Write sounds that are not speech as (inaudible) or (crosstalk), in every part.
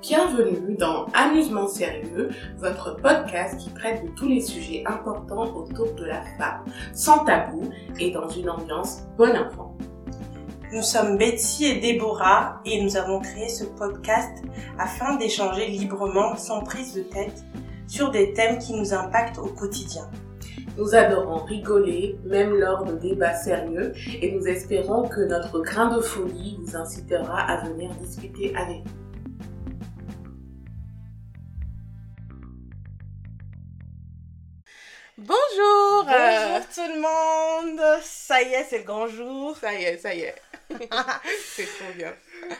Bienvenue dans Amusement sérieux, votre podcast qui traite de tous les sujets importants autour de la femme, sans tabou et dans une ambiance bon enfant. Nous sommes Betty et Déborah et nous avons créé ce podcast afin d'échanger librement, sans prise de tête, sur des thèmes qui nous impactent au quotidien. Nous adorons rigoler, même lors de débats sérieux, et nous espérons que notre grain de folie vous incitera à venir discuter avec nous. Bonjour Bonjour tout le monde Ça y est, c'est le grand jour. Ça y est, ça y est. (laughs) C'est trop bien.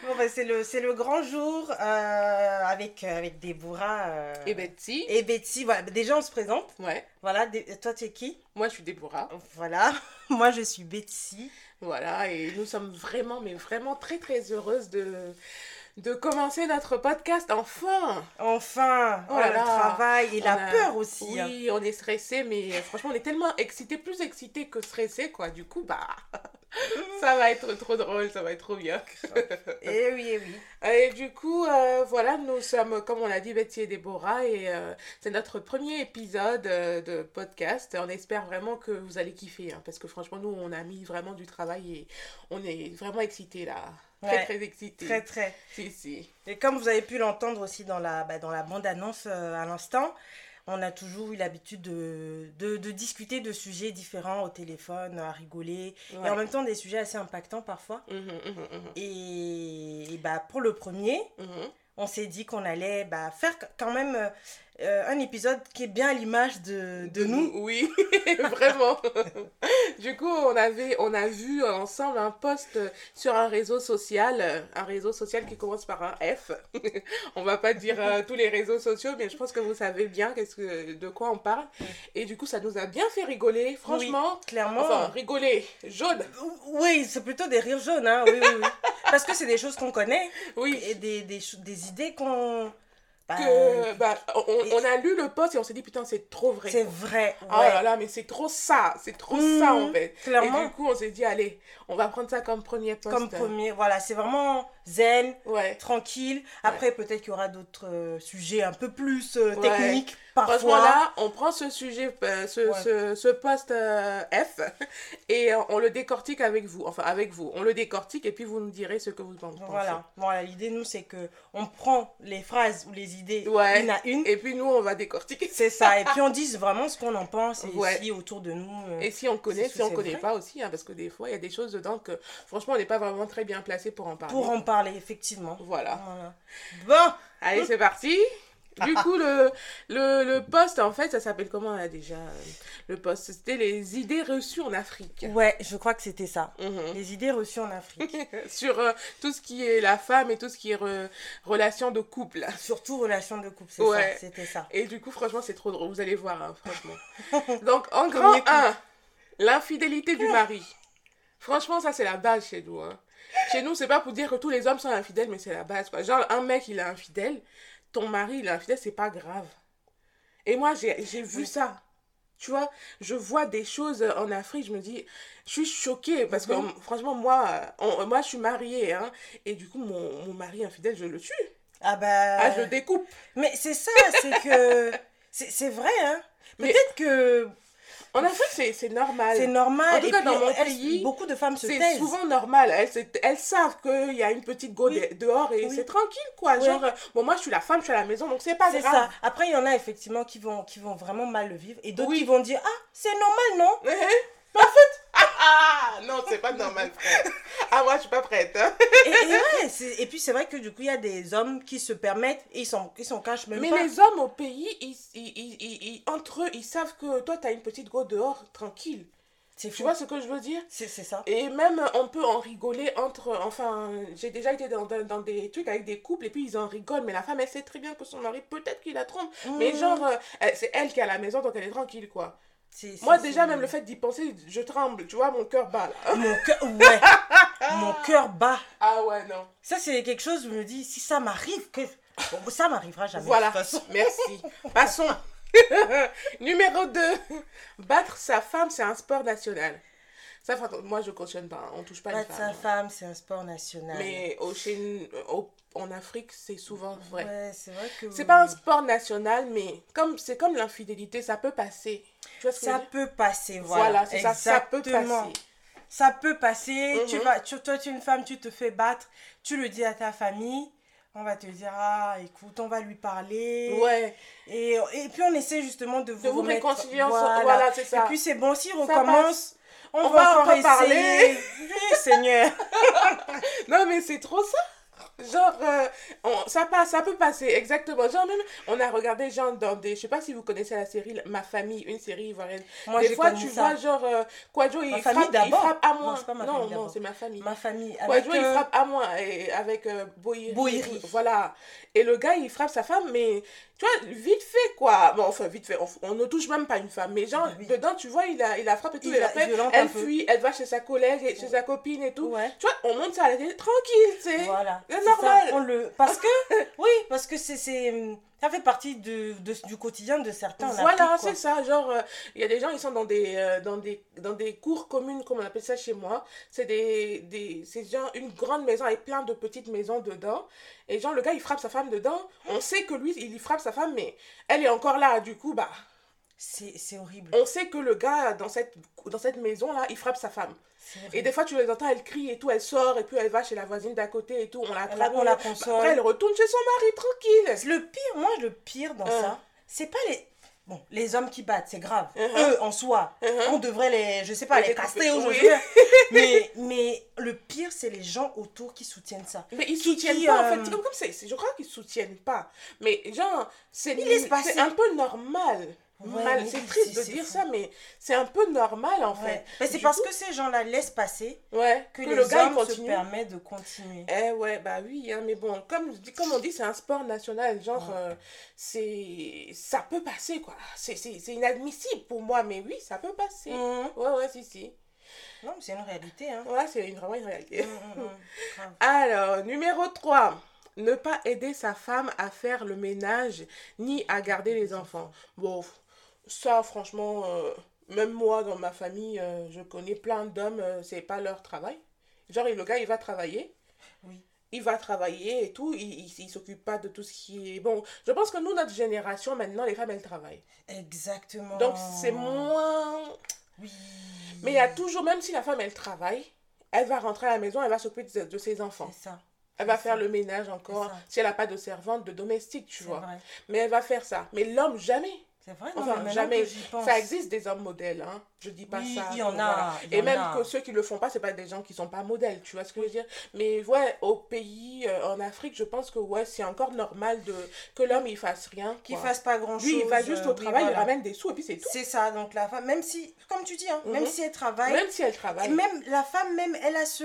Bon, ben, c'est le, c'est le grand jour euh, avec, euh, avec Déborah euh, Et Betty et Betty. Voilà, déjà on se présente. Ouais, Voilà, Dé- toi tu es qui? Moi je suis Déborah. Voilà, (laughs) moi je suis Betty. Voilà, et nous sommes vraiment, mais vraiment très très heureuses de, de commencer notre podcast enfin. Enfin, Oh là le là, travail et On la a- peur aussi. hein. Oui, on est stressé, mais franchement, on est tellement excités, plus excités que stressés, quoi. Du coup, bah, (laughs) ça va être trop drôle, ça va être trop bien. Eh oui, eh oui. Et du coup, euh, voilà, nous sommes, comme on l'a dit, Betty et Déborah, et euh, c'est notre premier épisode euh, de podcast. On espère vraiment que vous allez kiffer, hein, parce que franchement, nous, on a mis vraiment du travail et on est vraiment excités là. Très, Ouais, très excités. Très très. Si, si. Et comme vous avez pu l'entendre aussi dans la, bah, dans la bande-annonce euh, à l'instant, on a toujours eu l'habitude de, de, de discuter de sujets différents au téléphone, à rigoler, et en même temps des sujets assez impactants parfois. Mhm, mhm, mhm, Et, et bah, pour le premier, on s'est dit qu'on allait bah, faire quand même euh, un épisode qui est bien à l'image de, de nous. Oui, (laughs) vraiment. (laughs) du coup, on avait, on a vu ensemble un post sur un réseau social, un réseau social qui commence par un F. (laughs) on va pas dire euh, tous les réseaux sociaux, mais je pense que vous savez bien qu'est-ce que, de quoi on parle. Et du coup, ça nous a bien fait rigoler, franchement. Clairement. Enfin, rigoler, jaune. Oui, c'est plutôt des rires jaunes, hein. oui, oui, oui. Parce que c'est des choses qu'on connaît Oui. et des, des, des idées qu'on. Que, bah, on, on a lu le post et on s'est dit, putain, c'est trop vrai. c'est vrai. Oh ouais. là là, mais c'est trop ça, c'est trop Mhm, ça en fait. clairement. Et du coup, on s'est dit, allez, on va prendre ça comme premier post. Comme premier, voilà, c'est vraiment zen, Ouais. tranquille. Après, peut-être qu'il y aura d'autres euh, sujets un peu plus euh, Ouais. techniques Franchement, parfois. là, on prend ce sujet, euh, ce, ce, ce post euh, F, (laughs) et on le décortique avec vous. Enfin, avec vous. On le décortique et puis vous nous direz ce que vous en pensez. Voilà, voilà l'idée, nous, c'est que on prend les phrases ou les idées une à une. Et puis nous, on va décortiquer. C'est ça. Et puis, (laughs) on dise vraiment ce qu'on en pense et si autour de nous. Et si on connaît, C'est- si on connaît vrai. pas aussi, hein, parce que des fois, il y a des choses dedans que, franchement, on n'est pas vraiment très bien placé pour en parler. pour en parler, effectivement. Voilà. Voilà. Bon, Allez, c'est parti. Du coup, le, le, le post, en fait, ça s'appelle comment là déjà euh, Le post, c'était les idées reçues en Afrique. ouais, je crois que c'était ça. Mhm. Les idées reçues en Afrique. (laughs) Sur euh, tout ce qui est la femme et tout ce qui est re- relation de couple. Surtout relations de couple, c'est Ouais. ça. C'était ça. Et du coup, franchement, c'est trop drôle. Vous allez voir, hein, franchement. (laughs) Donc, en grand Premier coup. 1, l'infidélité du mari. Franchement, ça, c'est la base chez nous. hein. Chez nous, c'est pas pour dire que tous les hommes sont infidèles, mais c'est la base. Quoi. Genre, un mec, il est infidèle. Ton mari, il est infidèle, c'est pas grave. Et moi, j'ai vu ça. Tu vois, je vois des choses en Afrique, je me dis, je suis choquée parce que franchement, moi, on- moi, je suis mariée, hein, et du coup, mon, mon mari infidèle, je le tue. Ah bah. Ah, je le découpe. Mais c'est ça, c'est que. (laughs) C'est c'est vrai, hein. Mais- Peut-être que En Afrique, c'est c'est normal. c'est normal. En tout et cas, puis, dans mon elles- pays, beaucoup de femmes se C'est taisent. souvent normal. Elles, c'est- elles savent qu'il y a une petite go Oui. dehors et Oui. c'est tranquille, quoi. Genre, euh, bon, moi, je suis la femme, je suis à la maison, donc c'est pas C'est grave. ça. Après, il y en a effectivement qui vont, qui vont vraiment mal le vivre et d'autres Oui. qui vont dire Ah, c'est normal, non? (laughs) en fait, ah, non, c'est pas normal, frère. (laughs) Ah, moi, je suis pas prête. hein. et, et ouais, et puis c'est vrai que du coup, il y a des hommes qui se permettent et ils s'en ils s'en cachent même Mais pas. les hommes au pays, ils, ils, ils, ils- ils- entre eux, ils savent que toi, t'as une petite go dehors, tranquille. Tu fou. vois ce que je veux dire? C'est c'est ça. Et même, on peut en rigoler entre. Enfin, j'ai déjà été dans, dans, dans des trucs avec des couples et puis ils en rigolent. Mais la femme, elle sait très bien que son mari, peut-être qu'il la trompe. Mais Mmh. genre, euh, c'est elle qui est à la maison, donc elle est tranquille, quoi. Moi, déjà, même le fait d'y penser, je tremble. Tu vois, mon cœur bat là. Mon (laughs) cœur, ouais. Mon cœur bat. Ah ouais, non. Ça, c'est quelque chose, je me dis, si ça m'arrive, que. Bon, ça m'arrivera jamais. Voilà, De toute façon. merci. (laughs) Passons. (laughs) Numéro 2. Battre sa femme, c'est un sport national. Ça, moi, je cautionne pas. hein. On touche pas les Battre sa femmes. femme, c'est un sport national. Mais au, chez- au- en Afrique, c'est souvent vrai. Ouais, c'est vrai que. C'est pas un sport national, mais comme c'est comme l'infidélité, ça peut passer. Tu vois ce que je Ça peut passer, voilà. Voilà, c'est ça, ça peut passer. Ça peut passer. Tu Mhm. vas, tu- toi, tu es une femme, tu te fais battre, tu le dis à ta famille. On va te dire, ah, écoute, on va lui parler. Ouais, Et, et puis, on essaie justement de vous, de vous remettre- réconcilier. Voilà, c'est Et puis, c'est bon, si on Ça recommence, on, On va, va encore encore parler. essayer. Oui, Seigneur. (laughs) Non, mais c'est trop ça. Genre, euh, on- ça passe, ça peut passer, exactement. Genre, même, on a regardé, genre, dans des. Je sais pas si vous connaissez la série Ma famille, une série ivoirienne. Moi, des fois, tu ça. vois, genre, euh, Quadjo, il, frappe, il frappe à Non, moi. non, non, c'est ma famille. Ma famille. Avec, Quadjo, il euh, frappe à moi, et avec euh. Boiri. Voilà. Et le gars, il frappe sa femme, mais tu vois, vite fait, quoi. Bon, enfin, vite fait, on, on ne touche même pas une femme. Mais genre, oui. dedans, tu vois, il a, il a frappé et tout. Il et après, elle peu. fuit, elle va chez sa collègue, et chez sa copine et tout. Ouais. Tu vois, on monte ça à la télé, tranquille, tu sais. Voilà. Normal. ça, on le... Parce que, (laughs) oui, parce que c'est, c'est, ça fait partie de, de- du quotidien de certains. Voilà, c'est ça. Genre, euh, il y a des gens, ils sont dans des, euh, dans des, dans des cours communes, comme on appelle ça chez moi. C'est des, des, c'est genre une grande maison avec plein de petites maisons dedans. Et genre, le gars, il frappe sa femme dedans. On sait que lui, il y frappe sa femme, mais elle est encore là. Du coup, bah, C'est, c'est horrible. on sait que le gars, dans cette, dans cette maison-là, il frappe sa femme. Et des fois, tu les entends, elle crie et tout, elle sort, et puis elle va chez la voisine d'à côté et tout. On la Elle la- traque. on la Bah, console. Après, elle retourne chez son mari, tranquille. Le pire, moi, le pire dans Euh. ça, c'est pas les. Bon, les hommes qui battent, c'est grave. Eux, en soi, on devrait les, je sais pas, Les les oui. aujourd'hui. (laughs) mais, mais le pire, c'est les gens autour qui soutiennent ça. Mais ils Qui- soutiennent qui, pas, en euh, fait. C'est Comme, c'est, je crois qu'ils soutiennent pas. Mais genre, c'est un peu normal. Mal. C'est triste de dire ça, mais c'est un peu normal, en fait. Mais c'est parce que ces gens-là laissent passer que, le gars, se permettent de continuer. Eh ouais, bah oui, hein, mais bon, comme, comme on dit, c'est un sport national, genre, euh, c'est... Ça peut passer, quoi. C'est, inadmissible pour moi, mais oui, ça peut passer. Mhm. Ouais, ouais, si, si. Non, mais c'est une réalité. Hein. Ouais, c'est une- vraiment une réalité. Mhm, mhm. (laughs) Alors, numéro 3. Ne pas aider sa femme à faire le ménage ni à garder les enfants. Bon, ça, franchement, euh, même moi, dans ma famille, euh, je connais plein d'hommes, euh, c'est pas leur travail. Genre, le gars, il va travailler. Oui. Il va travailler et tout, il, il, il s'occupe pas de tout ce qui est... Bon, je pense que nous, notre génération, maintenant, les femmes, elles travaillent. Exactement. Donc, c'est moins... Oui. Mais il y a toujours, même si la femme, elle travaille, elle va rentrer à la maison, elle va s'occuper de, de ses enfants. C'est ça. Elle va faire le ménage encore, si elle n'a pas de servante, de domestique, tu vois. vrai. Mais elle va faire ça. Mais l'homme, jamais. C'est vrai. non, Enfin, jamais. pense- Ça existe des hommes modèles, hein. Je dis pas Oui, ça. il y en a, il y Et en même a. que ceux qui le font pas, c'est pas des gens qui sont pas modèles, tu vois ce que je veux dire? Mais ouais, au pays, euh, en Afrique, je pense que ouais, c'est encore normal de que l'homme il fasse rien. Qu'il fasse pas grand chose. Lui, il va juste au travail, il ramène des sous et puis c'est tout. C'est ça, donc la femme, même si, comme tu dis, hein, Mhm. même si elle travaille, Même si elle et travaille. même la femme, même, elle a ce,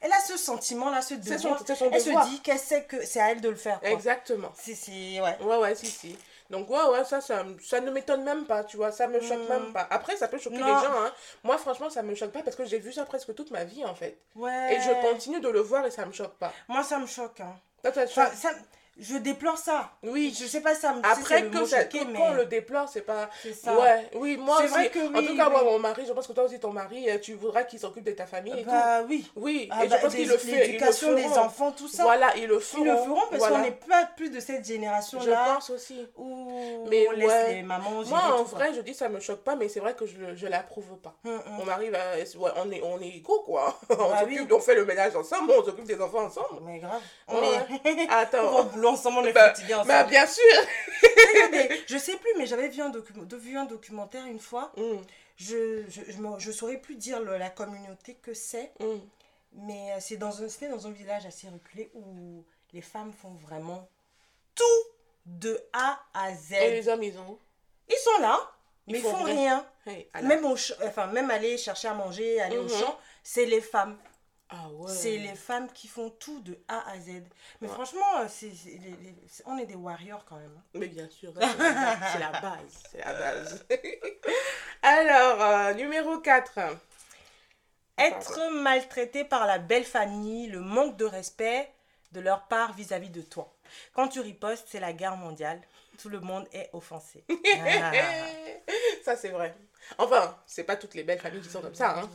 elle a ce sentiment là, ce devoir. son, son Elle se dit qu'elle sait que c'est à elle de le faire. quoi. Exactement. C'est, c'est, ouais. Ouais, ouais, si, si. Donc, ouais, ouais, ça, ça, ça ne m'étonne même pas, tu vois, ça me choque Mm. même pas. Après, ça peut choquer Non. les gens, hein. Moi, franchement, ça me choque pas parce que j'ai vu ça presque toute ma vie, en fait. Ouais. Et je continue de le voir et ça me choque pas. Moi, ça me choque. Hein. Toi, ça ça, je déplore ça. Oui. Je sais pas ça me Après, que ça, que- mais quand on le déplore, c'est pas... c'est ça. Ouais, oui, moi aussi. vrai que en oui, tout cas, moi, oui. mon mari, je pense que toi aussi, ton mari, euh, tu voudras qu'il s'occupe de ta famille et Bah oui. tout. Oui, Ah, et bah, je pense des- qu'il le fait. L'éducation des enfants, tout ça. Voilà, ils le feront. Ils le feront parce Voilà. qu'on n'est pas plus de cette Je génération-là pense aussi. où Mais on laisse ouais. les mamans Moi, en tout, quoi. vrai, je dis ça me choque pas, mais c'est vrai que je, je l'approuve pas. Hum, hum. On arrive à. ouais, on, est, on est égaux, quoi. (laughs) on Bah s'occupe, oui. on fait le ménage ensemble, on s'occupe des enfants ensemble. Mais grave. Attends. (laughs) boulot ensemble, on est Bah, ensemble. Bah, bien sûr. Mais je sais plus, mais j'avais vu vu un documentaire une fois. Hum, Je, je, je, je saurais plus dire le- la communauté que c'est, hum. mais euh, c'est dans un, dans un village assez reculé où les femmes font vraiment tout de A à Z. Et les hommes, ils ont. Ils sont là, Ils mais ils font font rien. Même, au enfin, même aller chercher à manger, aller au Mhm. champ, c'est les femmes. Ah ouais. C'est les femmes qui font tout de A à Z. Mais Ouais. franchement, euh, c'est, c'est- les- les- c'est- on est des warriors quand même. hein. Mais bien sûr, ça, c'est la base, c'est la base. C'est la base. (laughs) Alors, euh, numéro 4. Être maltraité par la belle famille, le manque de respect de leur part vis-à-vis de toi. Quand tu ripostes, c'est la guerre mondiale. Tout le monde est offensé. (laughs) Ah. ça, c'est vrai. Enfin, c'est pas toutes les belles familles qui sont comme ça, hein.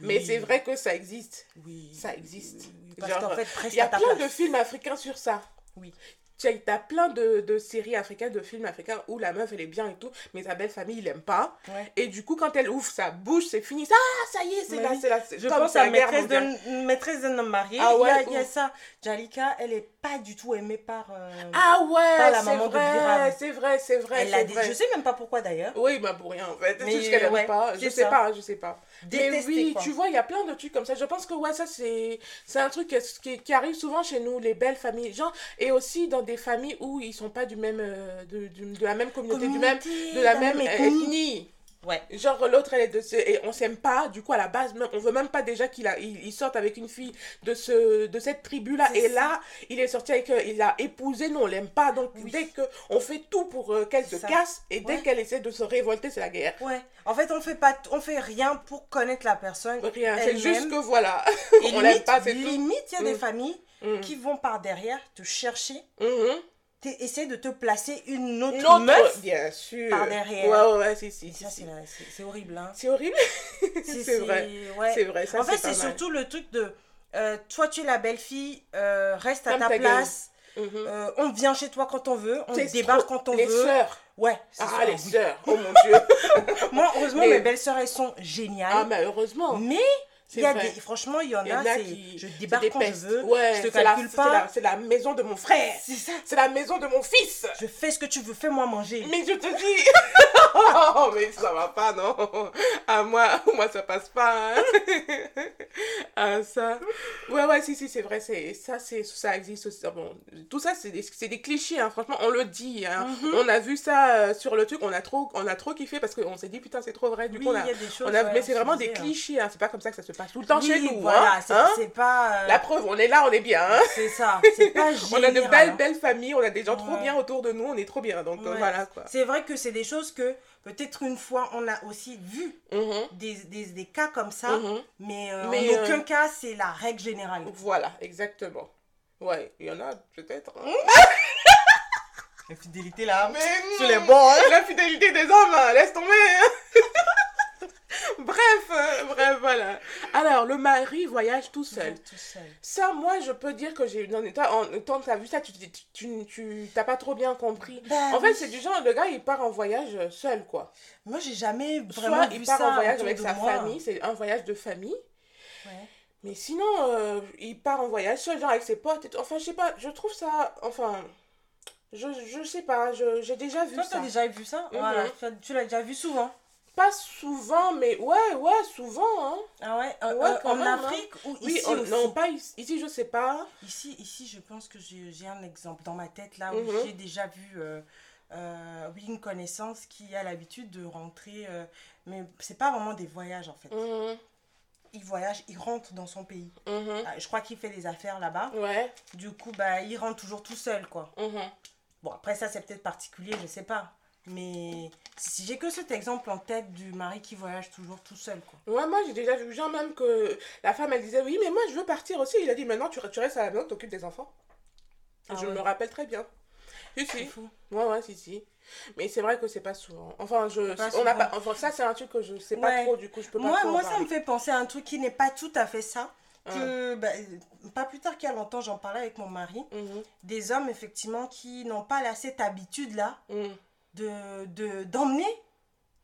Mais c'est vrai que ça existe. Oui. Ça existe. Parce Genre, qu'en fait, presque Il y a plein place. de films africains sur ça. Oui. Tu as plein de, de séries africaines, de films africains où la meuf elle est bien et tout, mais sa belle famille il l'aime pas. Ouais. Et du coup, quand elle ouvre sa bouche, c'est fini. Ah, ça y est, c'est là, oui. c'est là. Je comme pense à la maîtresse d'un maîtresse d'un homme marié. Ah il, y a, ouais, il y a ça. Jalika, elle est pas du tout aimée par. euh, Ah ouais, Pas la c'est maman de vrai, Biram. c'est vrai, c'est vrai. elle a des... Je sais même pas pourquoi d'ailleurs. Oui, bah pour rien en fait. C'est juste qu'elle aime ouais, pas. Je sais ça. pas, je sais pas. Mais Détestée, oui, quoi. tu vois, il y a plein de trucs comme ça. Je pense que ouais, ça c'est c'est un truc qui, qui, qui arrive souvent chez nous, les belles familles. Genre, et aussi dans des familles où ils sont pas du même, euh, de, de la même communauté, du même, Communauté, de la même euh, ethnie. Ouais. Genre l'autre elle est de ce... et on s'aime pas du coup à la base même on veut même pas déjà qu'il a il, il sorte avec une fille de ce de cette tribu là et ça. là il est sorti avec euh, il a épousé nous on l'aime pas donc Oui. dès que on fait tout pour euh, qu'elle se Ça. casse et dès Ouais. qu'elle essaie de se révolter c'est la guerre Ouais. En fait, on fait pas, on fait rien pour connaître la personne. rien c'est juste que voilà Et (laughs) on l'aime pas c'est tout limite, il y a des Mm. familles Mhm. qui vont par derrière te chercher, Mhm. Essayer de te placer une autre, L'autre, meuf. bien sûr par derrière. ouais ouais, si si, Et si, ça, si. c'est horrible. Hein. c'est horrible (laughs) c'est vrai ouais. c'est vrai ça en fait, c'est surtout le truc de euh, toi, tu es la belle fille, euh, reste à ta place. Mhm. euh, on vient chez toi quand on veut, on débarque quand on les veut. sœurs Ouais, ah les sœurs oh mon (laughs) dieu Moi, heureusement, Mais- mes belles-sœurs, elles sont géniales. ah mais heureusement mais il y a vrai. des, franchement, il y en Il y en a, qui je débarque quand je veux, Ouais, je te c'est la- calcule c'est pas. la- C'est la, maison de mon frère. C'est ça. C'est la maison de mon fils. Je fais ce que tu veux, fais-moi manger. Mais je te dis. (laughs) oh, mais ça va pas, non. À moi, moi ça passe pas. hein. (laughs) ah, ça. Ouais, ouais, si, si, c'est vrai. Ça, ça existe aussi. Ah, Bon, tout ça, c'est des, des clichés. hein. Franchement, on le dit. hein. Mhm. On a vu ça euh, sur le truc. On a trop, on a trop kiffé parce qu'on s'est dit, putain, c'est trop vrai. Du Oui, coup, on a. y a des choses. on a- ouais, mais c'est vraiment des hein. clichés. C'est pas comme ça que ça se passe tout le temps Oui, chez nous. voilà, hein. c'est Hein pas. euh, La preuve, on est là, on est bien. hein. C'est ça, c'est pas (laughs) On a de belles, hein. belles familles, on a des gens trop bien autour de nous, on est trop bien. Donc euh, voilà quoi. C'est vrai que c'est des choses que peut-être une fois on a aussi vu Mhm, des, des, des cas comme ça, mhm. mais, euh, Mais, en euh, aucun cas c'est la règle générale. Voilà, exactement. Ouais, il y en a peut-être. hein. (laughs) La fidélité là, Mais sur les bords. La fidélité des hommes, laisse tomber. Bref, euh, bref, voilà. Alors, le mari voyage tout seul. Tout seul. Ça, moi, je peux dire que j'ai. dans l'état- En temps tu as vu ça, tu tu, tu, tu- t'as pas trop bien compris. Bah En fait, c'est du genre, le gars, il part en voyage seul, quoi. Moi j'ai jamais vraiment Soit vu il part ça en voyage avec sa moi. famille, c'est un voyage de famille. Ouais. Mais sinon, euh, il part en voyage seul, genre avec ses potes et tout. Enfin, je sais pas, je trouve ça. Enfin. Je, je sais pas, j'ai déjà vu Toi ça. t'as déjà vu ça? Mhm. Voilà, tu l'as déjà vu souvent. Pas souvent, mais ouais, ouais, souvent. Hein. Ah ouais, euh, Ouais, euh, quand en même, hein. Afrique ou Oui, ici on- aussi? non, pas ici, ici, je sais pas. Ici, ici, je pense que j'ai un exemple dans ma tête là où Mhm. j'ai déjà vu euh, euh, oui, une connaissance qui a l'habitude de rentrer, mais c'est pas vraiment des voyages en fait. Mhm, Il voyage, il rentre dans son pays. mhm. Ah, Je crois qu'il fait des affaires là-bas. Ouais. Du coup, bah, il rentre toujours tout seul quoi. Bon, après ça, c'est peut-être particulier, je sais pas. Mais si j'ai que cet exemple en tête du mari qui voyage toujours tout seul quoi. Ouais, moi j'ai déjà vu, genre même que la femme elle disait oui, mais moi je veux partir aussi. Il a dit maintenant tu, tu restes à la maison, t'occupes des enfants. Ah je ouais. me rappelle très bien. Si, si. fou. Ouais, ouais, si, si. Mais c'est vrai que c'est pas souvent. Enfin, je, Pas on a pas, enfin, ça, c'est un truc que je sais pas trop, du coup, je peux pas Moi, trop moi ça me fait penser à un truc qui n'est pas tout à fait ça. Ah. Que, bah, pas plus tard qu'il y a longtemps, j'en parlais avec mon mari. Mhm, des hommes effectivement qui n'ont pas la- cette habitude là mhm. De de- d'emmener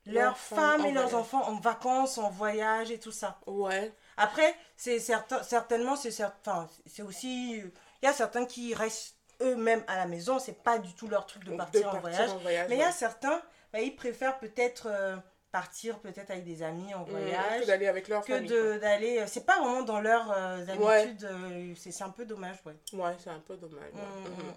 Leurs leurs femmes et leurs voyage. enfants en vacances, en voyage et tout ça. Ouais. Après, c'est certain, certainement c'est certain, c'est aussi il y a certains qui restent eux-mêmes à la maison, c'est pas du tout leur truc de partir, en voyage. en voyage, Mais il y a certains, bah, ils préfèrent peut-être euh, partir peut-être avec des amis en Mhm, voyage Que d'aller avec leur que famille. de d'aller euh, c'est pas vraiment dans leurs euh, Ouais. habitudes, euh, c'est un peu dommage ouais. Ouais, c'est un peu dommage. ouais. Mhm. Mhm.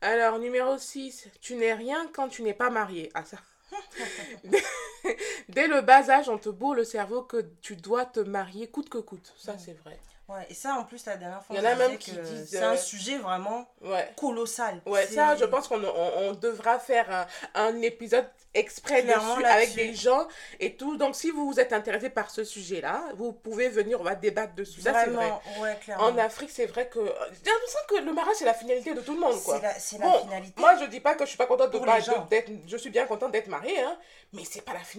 Alors, numéro 6. Tu n'es rien quand tu n'es pas marié. Ah, ça. (laughs) (laughs) Dès le bas âge, on te bourre le cerveau que tu dois te marier coûte que coûte. Ça, c'est vrai. Ouais, et ça, en plus, la dernière fois, Il y en a même qui disent, C'est un euh, sujet vraiment Ouais. colossal. Ouais, ça, je pense qu'on on, on devra faire un, un épisode exprès dessus avec des gens et tout. Donc, si vous êtes intéressé par ce sujet-là, vous pouvez venir, on va débattre dessus. Ça, c'est vrai. Ouais, clairement. En Afrique, c'est vrai que. J'ai l'impression que le mariage, c'est la finalité de tout le monde, quoi. C'est la, c'est la Bon, finalité. Moi, je dis pas que je suis pas contente de pas de-. Je suis bien contente d'être mariée, hein. Mais c'est pas la finalité,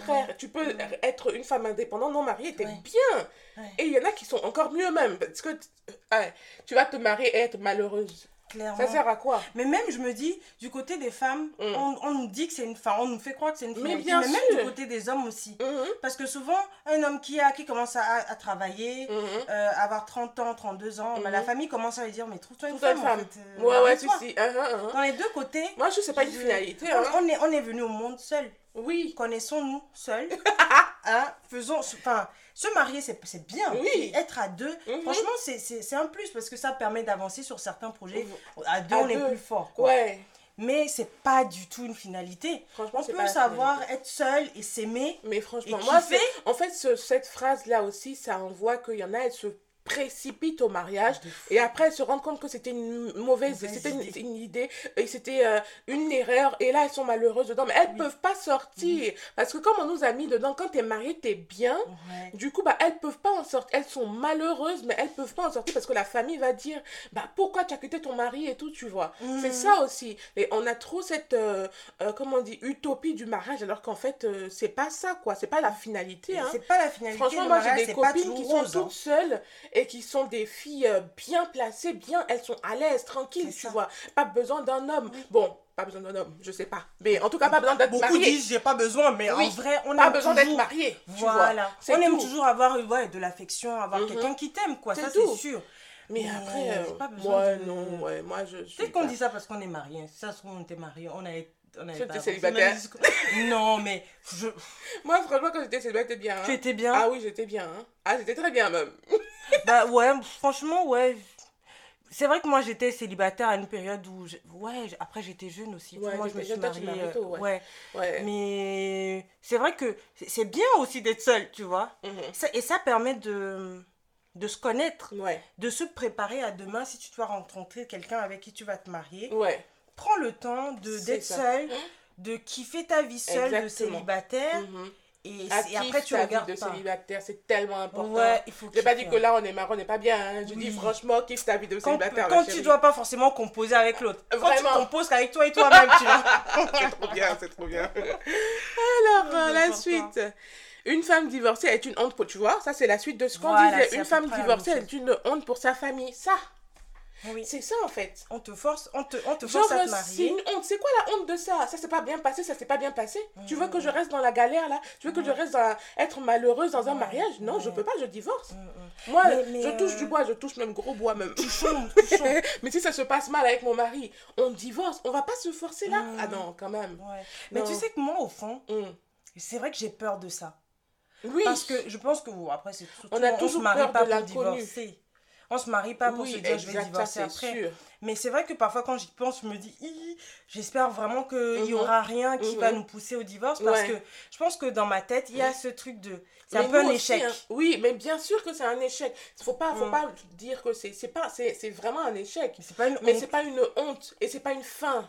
frère. Tu peux être une femme indépendante, non mariée, t'es Ouais. bien. Ouais. Et il y en a qui sont encore mieux même. Parce que euh, ouais, tu vas te marier et être malheureuse. clairement. Ça sert à quoi? Mais même, je me dis, du côté des femmes, Mm. on, on nous dit que c'est une femme, on nous fait croire que c'est une Mais finalité. bien même sûr. du côté des hommes aussi. Mhm, Parce que souvent, un homme qui, a, qui commence à, à travailler, mhm. euh, avoir 30 ans, 32 ans, bah, la famille commence à lui dire Mais trouve-toi une femme. femme. En fait, euh, Ouais, ouais, si, marie-toi. si. uh-huh, uh-huh. Dans les deux côtés, Moi, je sais pas une finalité. on, Hein. on est, on est venu au monde seul. Oui. Connaissons-nous seuls. (laughs) hein, faisons. Enfin, se marier, c'est bien. Oui. Être à deux, Mhm. franchement, c'est- un plus parce que ça permet d'avancer sur certains projets. À deux, À on est plus fort. quoi. Ouais. Mais c'est pas du tout une finalité. Franchement, On peut savoir être seul et s'aimer. Mais franchement, Et moi, en fait, ce- cette phrase-là aussi, ça envoie qu'il y en a, elles se précipitent au mariage et après elles se rendent compte que c'était une mauvaise, c'était une, idée. une idée et c'était euh, une erreur et là elles sont malheureuses dedans mais elles Oui. peuvent pas sortir parce que comme on nous a mis dedans quand t'es marié t'es bien Ouais. du coup bah elles peuvent pas en sortir elles sont malheureuses mais elles peuvent pas en sortir parce que la famille va dire bah pourquoi tu as quitté ton mari et tout tu vois Mhm. c'est ça aussi et on a trop cette euh, euh, comment on dit utopie du mariage alors qu'en fait c'est pas ça quoi c'est pas la finalité hein. C'est pas la finalité. Franchement, moi j'ai des copines qui sont rose, hein. toutes seules et qui sont des filles euh, bien placées, bien, elles sont à l'aise, tranquilles, tu vois. Pas besoin d'un homme. Bon, pas besoin d'un homme, je sais pas. Mais en tout cas, pas besoin d'être Beaucoup marié. disent j'ai pas besoin, mais Oui. en vrai, on aime besoin d'être toujours- marié. tu Voilà. vois. On aime toujours avoir ouais, de l'affection, avoir Mhm. quelqu'un qui t'aime, quoi. C'est Ça, tout. c'est sûr. Mais après, euh, pas besoin moi, de- non, ouais, moi je. Peut-être qu'on dit ça parce qu'on est mariés. Si ça se trouve, on était mariés. On avait. On avait Tu pas étais avancé. célibataire. A (laughs) Non, mais je... Moi, franchement, quand j'étais célibataire, j'étais bien. hein. tu étais bien. Ah oui, j'étais bien. hein. Ah, j'étais très bien même. (laughs) Bah ouais, franchement, ouais. C'est vrai que moi j'étais célibataire à une période où. je- Ouais, après j'étais jeune aussi. Ouais, moi je me suis mariée. tôt, ouais. Ouais. Mais c'est vrai que c'est- bien aussi d'être seule, tu vois. Mhm. Ça- et ça permet de, de se connaître, Ouais. de se préparer à demain si tu dois rencontrer quelqu'un avec qui tu vas te marier. Ouais. Prends le temps de d'être ça. seule, de kiffer ta vie seule de célibataire. Mhm. Et, et après tu regardes vie de pas. célibataire, c'est tellement important. Ouais, il faut J'ai pas dit que là on est marrant, on n'est pas bien. hein. Je dis franchement, kiffe ta vie de Quand, célibataire. quand tu dois pas forcément composer avec l'autre. Quand tu composes qu'avec toi et toi-même, tu vois. (laughs) c'est trop bien, c'est trop bien. Alors, euh, la suite. Une femme divorcée est une honte pour. Tu vois, ça c'est la suite de ce qu'on Voilà, disait. Une femme divorcée est une honte pour sa famille. Ça, Oui. c'est ça en fait. On te force, on te, on te Genre, force à te c'est marier. une honte. C'est quoi la honte de ça? Ça s'est pas bien passé, ça s'est pas bien passé? Tu veux que je reste dans la galère là? Tu veux que je reste dans être malheureuse dans un Ouais, mariage? Non, je peux pas, je divorce. Mm, mm. Moi, Mais- mais, je touche euh, du bois, je touche même gros bois même. (laughs) Mais si ça se passe mal avec mon mari, on divorce, on va pas se forcer là? Mm. Ah non, quand même. Ouais. Mais Non. tu sais que moi, au fond, Mm. c'est vrai que j'ai peur de ça. Oui. Parce que je pense que, bon, après, c'est tout. On a se toujours marie peur pas de pour l'inconnu. On se marie pas pour oui, se dire je vais divorcer après. sûr. Mais c'est vrai que parfois, quand j'y pense, je me dis, j'espère vraiment qu'il n'y Mhm. aura rien qui va Mhm. nous pousser au divorce. Parce Ouais. que je pense que dans ma tête, il y a ce truc de. C'est un peu un aussi, échec. hein. Oui, mais bien sûr que c'est un échec. Faut pas, faut Mm. pas dire que c'est, c'est pas, c'est, vraiment un échec. Mais c'est pas une Mais honte. c'est pas une honte et c'est pas une fin.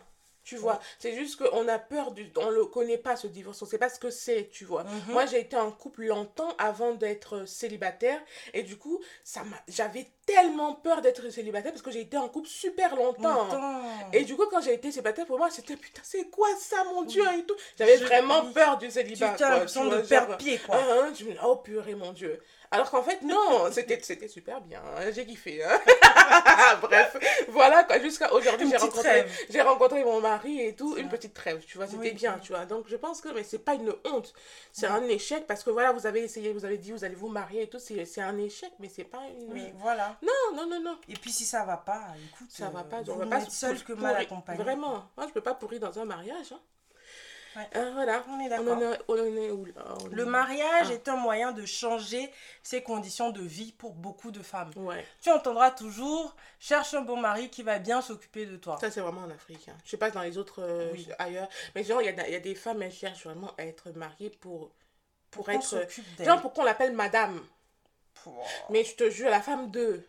Tu vois, c'est juste qu'on a peur du. On le connaît pas ce divorce, on sait pas ce que c'est, tu vois. Mhm. Moi, j'ai été en couple longtemps avant d'être célibataire et du coup, ça m'a. J'avais tellement peur d'être célibataire parce que j'ai été en couple super longtemps. Longtemps. Et du coup, quand j'ai été célibataire, pour moi, c'était putain, c'est quoi ça, mon Dieu, et tout. J'avais vraiment peur du tu célibat. as quoi, l'impression tu de perdre pied, quoi. Hein, hein, je me dis, oh purée, mon Dieu. Alors qu'en fait, non, c'était, c'était super bien. hein, J'ai kiffé. hein. (laughs) Bref, voilà quoi. Jusqu'à aujourd'hui, j'ai rencontré, j'ai rencontré mon mari et tout. Une petite trêve, tu vois. C'était Oui. bien, tu vois. Donc, je pense que mais c'est pas une honte. C'est un échec parce que voilà, vous avez essayé, vous avez dit, vous allez vous marier et tout. C'est, c'est un échec, mais c'est pas une. Oui, voilà. Non, non, non, non. Et puis si ça va pas, écoute, Ça va euh, pas, vaut on va pas être se seul que mal accompagné. Vraiment, moi je peux pas pourrir dans un mariage. Hein. Ouais. Euh, voilà, On est d'accord. on On Le mariage Ah. est un moyen de changer ses conditions de vie pour beaucoup de femmes. Ouais, Tu entendras toujours cherche un bon mari qui va bien s'occuper de toi. ça c'est vraiment en Afrique. Hein. Je sais pas dans les autres euh, Oui. ailleurs, mais genre il y, a- il y a des femmes elles cherchent vraiment à être mariées pour pour être genre pour qu'on l'appelle madame. Mais je te jure, la femme 2.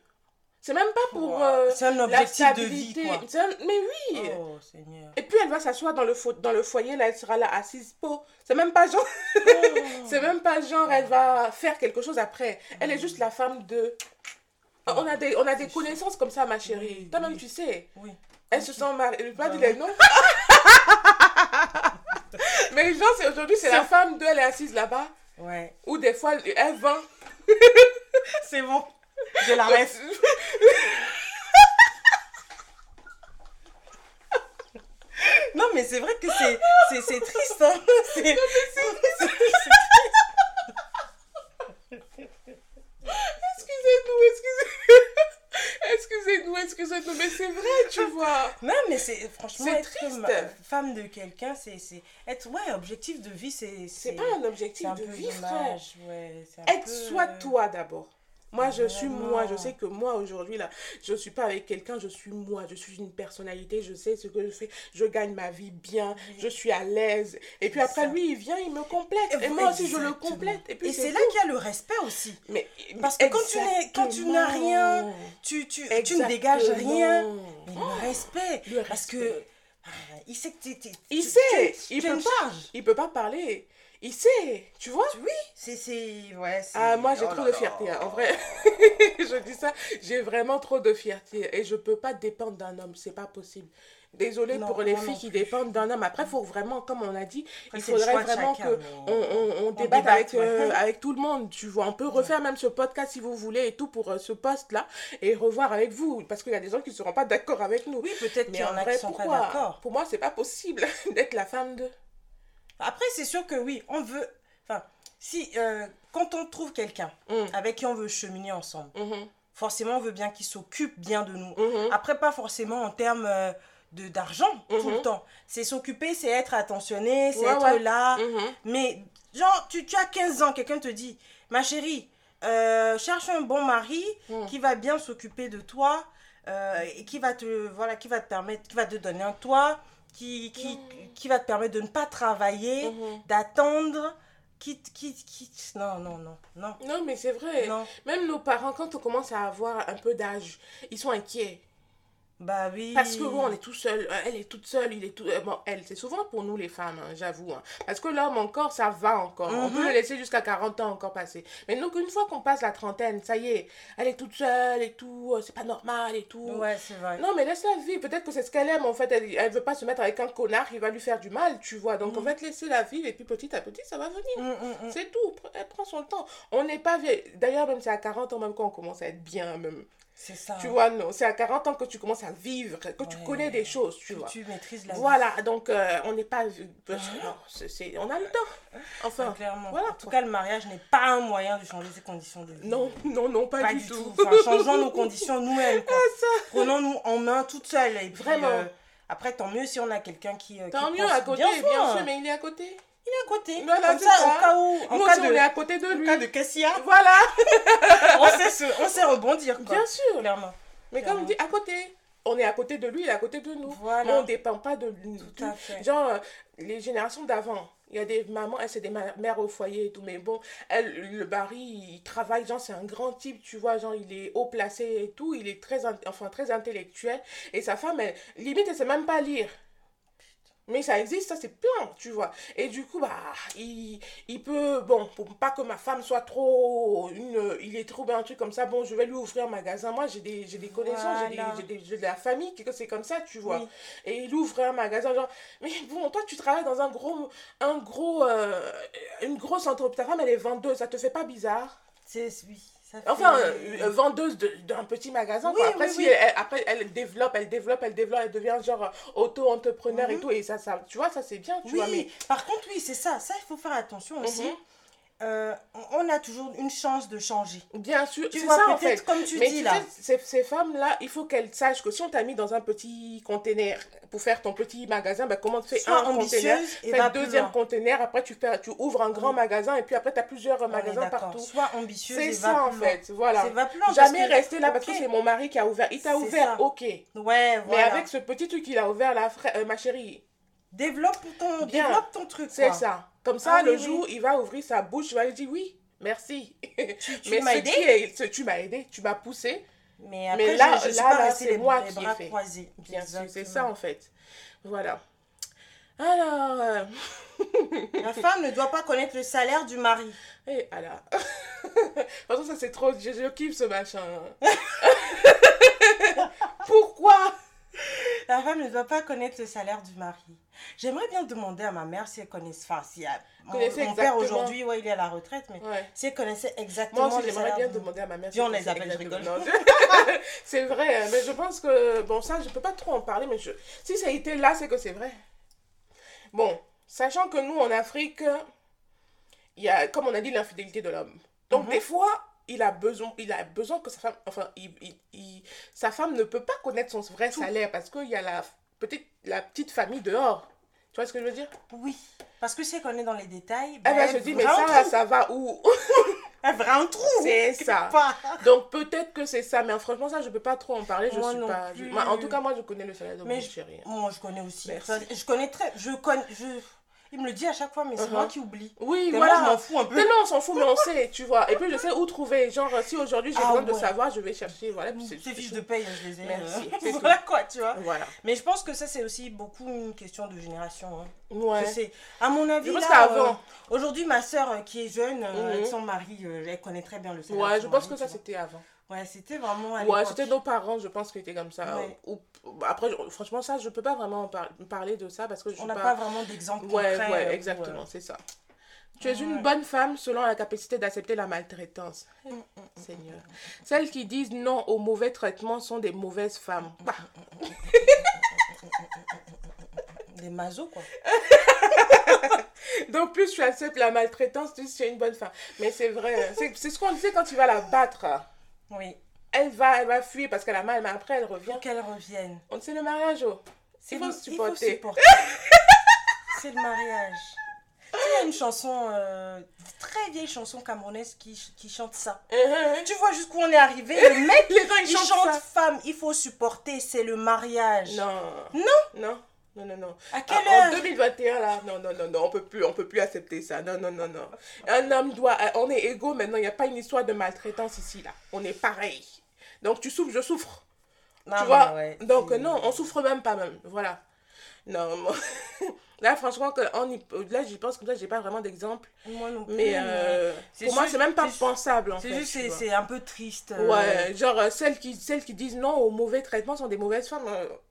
C'est même pas pour Pouah. euh, C'est un la objectif de vie, stabilité. quoi. C'est un- Mais oui. Oh, Seigneur. Et puis elle va s'asseoir dans le, fo- dans le foyer, là, elle sera là assise. Po. C'est même pas genre. (laughs) C'est même pas genre, elle va faire quelque chose après. Elle est juste la femme de. On a des, on a des connaissances comme ça, ma chérie. Oui, Toi-même, oui. tu sais. Oui. Elle se sent mariée. Elle pas dire les noms. Mais genre, aujourd'hui, c'est la femme de. Elle est assise là-bas. Ouais. Ou des fois, elle vend. (laughs) C'est bon. Je la reste. Non, mais c'est vrai que c'est, c'est, c'est triste. Hein. C'est, triste. Excusez-nous, excusez Excusez-nous, excusez-nous, mais c'est vrai, tu vois. Non, mais c'est franchement C'est être triste. femme de quelqu'un, c'est, c'est être ouais objectif de vie, c'est C'est c'est, pas un objectif un de peu vie, frère. ouais. c'est un Être peu- soit toi d'abord. Moi, je suis moi. Je sais que moi, aujourd'hui, là, je suis pas avec quelqu'un, je suis moi. Je suis une personnalité, je sais ce que je fais. Je gagne ma vie bien, je suis à l'aise. Et puis après, ça. lui, il vient, il me complète. Et, Et moi aussi, je le complète. Et c'est là qu'il y a le respect aussi. Mais, Parce que quand tu tu n'as rien. Tu, tu, tu ne dégages rien. Mais le respect. le Parce que ah, il sait que t'es- Il tu- sait, tu- il tu peut pas. Il peut pas parler. Il sait, tu vois? Oui, c'est. c'est- Ouais, c'est- Ah, moi j'ai oh trop de fierté, hein, en vrai. (laughs) je dis ça, j'ai vraiment trop de fierté et je peux pas dépendre d'un homme, c'est pas possible. Désolée Non, pour les filles qui dépendent d'un homme. Après, faut vraiment, comme on a dit, Après, il faudrait vraiment mais- on, on, on débatte débatte, avec, ouais. euh, avec tout le monde, tu vois. On peut refaire même ce podcast si vous voulez et tout pour euh, ce poste-là et revoir avec vous parce qu'il y a des gens qui seront pas d'accord avec nous. Oui, peut-être qu'il Mais y en a vrai, qui sont pas d'accord. Pour moi, c'est pas possible (laughs) d'être la femme de. Après, c'est sûr que oui, on veut. Enfin, si. euh, quand on trouve quelqu'un Mm. avec qui on veut cheminer ensemble, Mhm, forcément, on veut bien qu'il s'occupe bien de nous. mhm. Après, pas forcément en termes euh, de d'argent tout le temps. C'est s'occuper, c'est être attentionné, c'est Ouais, être ouais. là. Mais, genre, tu, tu as 15 ans, quelqu'un te dit, ma chérie, euh, cherche un bon mari Mm. qui va bien s'occuper de toi euh, et qui va te, voilà, qui va te permettre, qui va te donner un toit, qui, qui, qui va te permettre de ne pas travailler, Mhm. d'attendre, qui, qui, qui, non, non, non, non, Non, mais c'est vrai. non. Même nos parents, quand on commence à avoir un peu d'âge, ils sont inquiets. Bah oui. Parce que bon, on est tout seul. Euh, Elle est toute seule, il est tout. euh, Bon, elle, c'est souvent pour nous les femmes, hein, j'avoue. hein. Parce que l'homme encore, ça va encore. On Mhm. peut le laisser jusqu'à 40 ans encore passer. Mais donc, une fois qu'on passe la trentaine, ça y est, elle est toute seule et tout. euh, C'est pas normal et tout. Ouais, c'est vrai. Non, mais laisse-la vivre. Peut-être que c'est ce qu'elle aime. En fait, elle, elle veut pas se mettre avec un connard qui va lui faire du mal, tu vois. Donc, en fait, laisser la vivre et puis petit à petit, ça va venir. Mm, mm, mm. C'est tout, elle prend son temps. On n'est pas vieille. D'ailleurs, même c'est à 40 ans, même quand on commence à être bien, même. C'est ça. Tu vois, non, c'est à 40 ans que tu commences à vivre, que tu connais des choses, tu Que vois. tu maîtrises la vie. Voilà, donc euh, on n'est pas. que, non, c'est- c'est- on a le temps. Enfin, clairement. voilà, en tout cas, le mariage n'est pas un moyen de changer ses conditions de vie. non, non, non, pas, pas du, du tout. tout. Enfin, changeons nos (laughs) conditions nous-mêmes. Prenons-nous en main toutes seules. Et puis, Vraiment. euh, après, tant mieux si on a quelqu'un qui. euh, qui Tant mieux à côté, bien bien, sûr, mais il est à côté. Il est à côté. Voilà, Comme c'est ça, ça. au cas où. En Nous cas aussi, de, on est à côté de en lui. cas de Kessia, Voilà, (laughs) on sait, se- on sait rebondir. Quoi. bien sûr. Clairement. Mais comme dit, à côté. On est à côté de lui, il est à côté de nous. Voilà. Mais on ne dépend pas de lui. Tout à fait. Genre, euh, les générations d'avant, il y a des mamans, elles, c'est des mères au foyer et tout. Mais bon, elle, le mari, il travaille, genre, c'est un grand type, tu vois, genre, il est haut placé et tout. Il est très, in- enfin, très intellectuel. Et sa femme, elle, limite, elle sait même pas lire. Mais ça existe, ça c'est plein, tu vois. Et du coup, bah, il, il peut, bon, pour pas que ma femme soit trop, une, il est trop bien un truc comme ça, bon, je vais lui ouvrir un magasin. Moi, j'ai des, j'ai des connaissances, j'ai des- Voilà. j'ai des- de la famille que c'est comme ça, tu vois. Oui. Et il ouvre un magasin, genre, mais bon, toi, tu travailles dans un gros, un gros, euh, une grosse entreprise. Ta femme, elle est vendeuse, ça te fait pas bizarre? C'est, oui, ça Enfin, fait- euh, euh, vendeuse de- d'un petit magasin. quoi. Oui, Après, oui, si oui. Elle, après, elle développe, elle développe, elle développe, elle devient genre euh, auto-entrepreneur et Mhm. tout. Et ça, ça, tu vois, ça c'est bien, tu Oui, vois. Mais par contre, oui, c'est ça. Ça, il faut faire attention aussi. Mhm. Euh, on a toujours une chance de changer. bien sûr, Tu vois, ça en fait. comme tu Mais dis tu là. sais, ces, ces femmes-là, il faut qu'elles sachent que si on t'a mis dans un petit conteneur pour faire ton petit magasin, ben comment tu fais Sois un conteneur, ambitieuse et fais plus deuxième conteneur, après tu, fais, tu ouvres un grand Oui. magasin et puis après tu as plusieurs On magasins partout. Sois ambitieuse C'est ça va en fait, voilà. Jamais rester là parce que c'est mon mari qui a ouvert. Il t'a ouvert, ça. ok. Ouais, Mais voilà. avec ce petit truc qu'il a ouvert là, frère, euh, ma chérie, Développe ton, Bien. développe ton truc. c'est ça. Comme ça, Ah le oui, jour, il va ouvrir sa bouche, il va lui dire oui, Merci. tu Mais m'as aidé? est- ce- tu m'as aidé, tu m'as poussé. Mais après, Mais là- je, je là, là, c'est moi les qui ai fait. croisés. Bien sûr, c'est ça en fait. Voilà. Alors, euh, La (laughs) femme ne doit pas connaître le salaire du mari. et alors. De toute façon, ça c'est trop. Je, je kiffe ce machin. (laughs) (laughs) Pourquoi? La femme ne doit pas connaître le salaire du mari. J'aimerais bien demander à ma mère si elle connaissait. Enfin, si elle- mon, Connaissait mon père aujourd'hui, ouais, il est à la retraite, mais Ouais. si elle connaissait exactement Moi aussi, j'aimerais bien du- demander à ma mère. Viens, on si les appelle, je rigole. (laughs) C'est vrai, mais je pense que. Bon, ça, je peux pas trop en parler, mais je... si ça a été là, c'est que c'est vrai. Bon, sachant que nous, en Afrique, il y a, comme on a dit, l'infidélité de l'homme. Donc, Mhm. des fois, il a besoin, il a besoin que sa femme. Enfin, il, il- il- sa femme ne peut pas connaître son vrai salaire parce qu'il y a la, peut-être la petite famille dehors. Tu vois ce que je veux dire? Oui. Parce que si elle connaît dans les détails, Eh ben, ben, elle je dis, mais un ça, ça va où? Elle verra un trou? (laughs) C'est ça. Donc peut-être que c'est ça, mais franchement ça je peux pas trop en parler, je Moi suis non pas. en tout cas moi je connais le salaire de Mais mon je- chéri. Moi, je connais aussi. Merci. Je connais très. Je connais. Je... Il me le dit à chaque fois, mais c'est Uh-huh. moi qui oublie. Oui, voilà. je m'en fous un peu. Tellement on s'en fout, mais on sait, tu vois. Et puis je sais où trouver. Genre si aujourd'hui j'ai Ah besoin de savoir, je vais chercher. Voilà. puis Ces c'est- fiches c'est de paye, je les ai. Merci, euh, c'est (laughs) voilà quoi, tu vois. Voilà. Mais je pense que ça, c'est aussi beaucoup une question de génération. hein. Ouais. Je sais. À mon avis, Je pense là, qu'avant- euh, aujourd'hui, ma soeur euh, qui est jeune, avec son mari, elle connaît très bien le salaire. Ouais, je pense que ça c'était avant. Ouais, c'était vraiment Ouais, c'était nos parents, je pense qu'ils étaient comme ça. Ouais. Ou, après, franchement, ça, je peux pas vraiment en par- parler de ça parce que je On n'a pas... pas vraiment d'exemple Ouais, concret. ouais, euh, exactement, c'est ça. Tu es une bonne femme selon la capacité d'accepter la maltraitance. Mm, Seigneur. Celles qui disent non au mauvais traitement sont des mauvaises femmes. Bah, euh, Des mazos, quoi. Donc plus tu acceptes la maltraitance, plus tu es une bonne femme. Mais c'est vrai, hein. c'est ce qu'on disait quand tu vas la battre. Oui. Elle va, elle va fuir parce qu'elle a mal, mais après elle revient. Qu'elle revienne. On sait le mariage, oh. C'est Il faut supporter. supporter. (laughs) c'est le mariage. Il y a une chanson, euh, très vieille chanson camerounaise qui, qui chante ça. Mhm. Tu vois jusqu'où on est arrivé. Le mec, (laughs) Les gens, ils il chantent chante ça. femme, il faut supporter, c'est le mariage. Non. Non? Non. Non, non, non. À quelle Ah, en heure? 2021, là, non, non, non, non, on peut plus, on peut plus accepter ça. Non, non, non, non. Un homme doit, euh, on est égaux maintenant, il n'y a pas une histoire de maltraitance ici, là. On est pareil. Donc tu souffres, je souffre. Non, tu vois? ouais, Donc non, on souffre même pas même. Voilà. Non, (laughs) moi- là franchement, que on y- là j'y pense comme ça, j'ai pas vraiment d'exemple. Moi non plus. Mais euh, c'est pour moi, juste- c'est même pas c'est- pensable en C'est juste, c'est- c'est un peu triste. euh, Ouais, genre euh, celles qui, celles qui disent non au mauvais traitement sont des mauvaises femmes.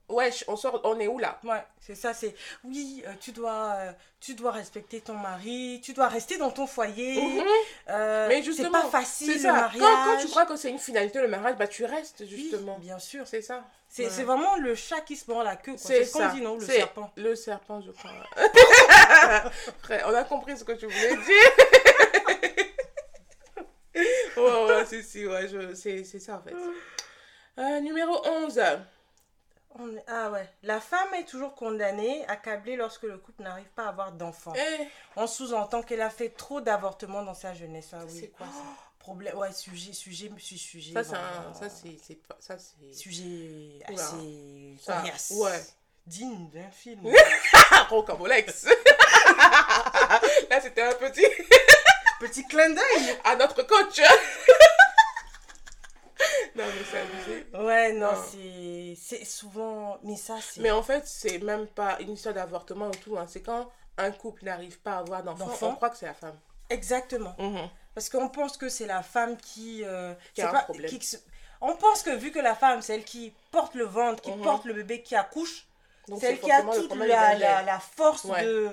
wesh, on sort, on est où là? Ouais, c'est ça, c'est oui, tu dois tu dois respecter ton mari, tu dois rester dans ton foyer. Mhm. euh, Mais c'est justement, pas facile c'est le ça. mariage. Quand, quand tu crois que c'est une finalité le mariage, bah tu restes Oui, justement. bien sûr. C'est ça. C'est Ouais. c'est vraiment le chat qui se mord la queue. C'est C'est ce ça. qu'on dit, non Le C'est serpent. Le serpent, je crois. (laughs) On a compris ce que tu voulais dire. (laughs) ouais, ouais, si, si, ouais, je- c'est c'est ça en fait. Euh, numéro 11. On est- Ah ouais. La femme est toujours condamnée, accablée lorsque le couple n'arrive pas à avoir d'enfants. Eh, On sous-entend qu'elle a fait trop d'avortements dans sa jeunesse. Ah oui. c'est quoi ça? Problème. Ouais, sujet, sujet, sujet, sujet. Ça, c'est un. Ça, c'est. Ça, c'est. Sujet assez coriace. ouais. Digne d'un film. (laughs) Ah, Rocambolex (laughs) Là, c'était un petit. (laughs) Petit clin d'œil. À notre coach Non, mais c'est abusé. Ouais, non, Non. c'est c'est souvent. Mais ça, c'est. Mais en fait, c'est même pas une histoire d'avortement ou tout. hein. C'est quand un couple n'arrive pas à avoir d'enfants, D'enfants. on croit que c'est la femme. Exactement. Parce qu'on pense que c'est la femme qui. euh, Qui un problème. qui On pense que vu que la femme, c'est elle qui porte le ventre, qui Mhm. porte le bébé, qui accouche, Donc, c'est elle qui a toute la, la, force Ouais. de,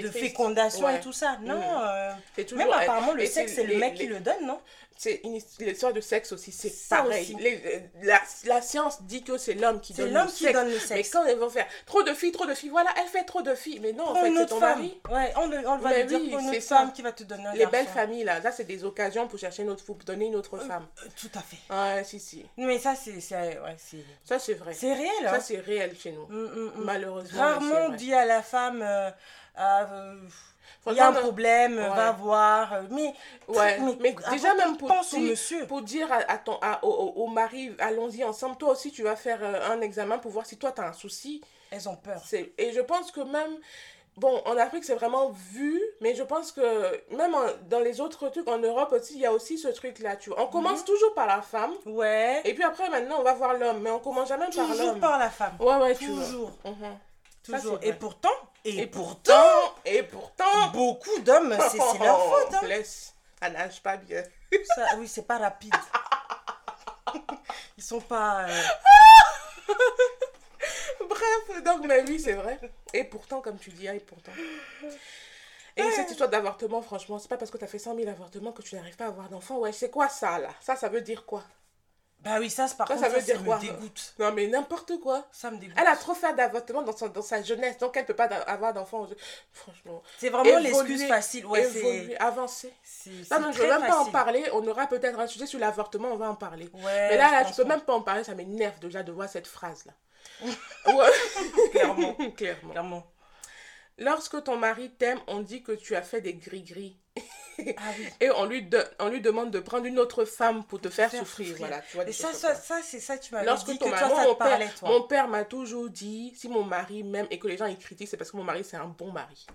de fécondation Ouais. et tout ça. Non, Mhm. euh, toujours même apparemment, le et sexe, c'est le les- mec qui le donne, non? C'est l'histoire de sexe aussi, c'est Ça pareil. aussi. Les- euh, la, la science dit que c'est l'homme qui C'est donne l'homme le qui sexe. donne le Mais sexe. quand ils vont faire trop de filles, trop de filles, voilà, elle fait trop de filles. Mais non, en fait, c'est ton femme. mari. Ouais, on, le- on va Mais lui dire oui, c'est ça. femme qui va te donner un Les garçon. belles familles, là, ça, c'est des occasions pour chercher une autre, pour donner une autre femme. Euh, Tout à fait. Ouais, si, si. Mais ça, c'est ouais, Ça, c'est vrai. c'est réel. Ça, Hein? c'est réel chez nous. Mm, mm, mm. Malheureusement. Rarement mais on dit à la femme euh, Ah, euh, il y a un problème, Ouais. va voir. euh, Mais, Ouais, mais avant déjà même pour monsieur. pour dire à, à ton, à- au, au- mari, allons-y ensemble, toi aussi tu vas faire euh, un examen pour voir si toi tu as un souci. Elles ont peur. Et je pense que même, bon, en Afrique c'est vraiment vu mais je pense que même en- dans les autres trucs, en Europe aussi, il y a aussi ce truc-là, tu vois. On commence toujours par la femme, Ouais. et puis après, maintenant, on va voir l'homme, mais on commence jamais par Toujours l'homme. par la femme. Ouais, ouais, tu vois. Toujours. Mhm. Ça, Toujours. Et pourtant, et, Et pourtant, pourtant, et pourtant, beaucoup d'hommes, c'est leur faute. hein. Laisse, ça nage pas bien. Ça, oui, c'est pas rapide. Ils sont pas. euh, Bref, donc, mais oui, c'est vrai. Et pourtant, comme tu dis, ah, et pourtant. Et cette histoire d'avortement, franchement, c'est pas parce que tu as fait 100 000 avortements que tu n'arrives pas à avoir d'enfant. Ouais, c'est quoi ça, là? Ça, ça veut dire quoi? Bah oui, ça, c'est par Ça, contre, ça veut ça, dire me quoi? dégoûte. Non, mais n'importe quoi. Ça me dégoûte. Elle a trop fait d'avortements dans, son- dans sa jeunesse, donc elle peut pas avoir d'enfant. Franchement. C'est vraiment l'excuse facile. Ouais, c'est. avancer. c'est- Non, je veux même pas en parler. On aura peut-être un sujet sur l'avortement, on va en parler. Ouais, mais là, là, je pense peux même pas en parler, ça m'énerve déjà de voir cette phrase-là. (laughs) (laughs) Clairement. (laughs) Clairement. Clairement. Lorsque ton mari t'aime, on dit que tu as fait des gris-gris. (laughs) Ah oui. Et on lui, de- on lui demande de prendre une autre femme pour te faire, Faire souffrir. souffrir. Voilà, tu vois, des Et ça, ça, ça c'est ça, tu m'avais Lorsque dit ton que toi, ça te parlait, père, toi. mon père m'a toujours dit, si mon mari m'aime et que les gens y critiquent, c'est parce que mon mari c'est un bon mari.